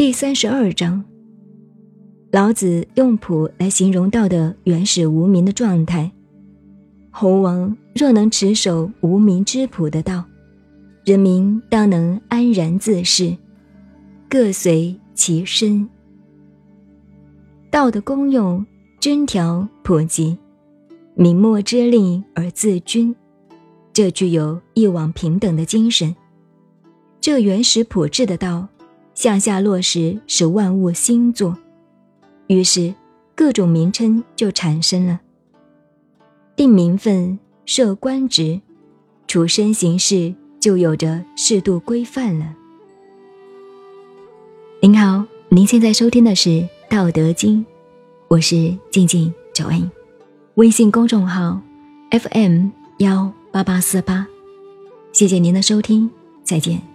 第三十二章，老子用朴来形容道的原始无名的状态。猴王若能持守无名之朴的道，人民当能安然自适，各随其身。道的功用，均条普及，明末之令而自均，这具有一往平等的精神。这原始朴质的道。向下落实，使万物兴作，于是各种名称就产生了。定名分，设官职，处身行事就有着适度规范了。您好，您现在收听的是《道德经》，我是静静九恩，微信公众号 FM 幺八八四八，谢谢您的收听，再见。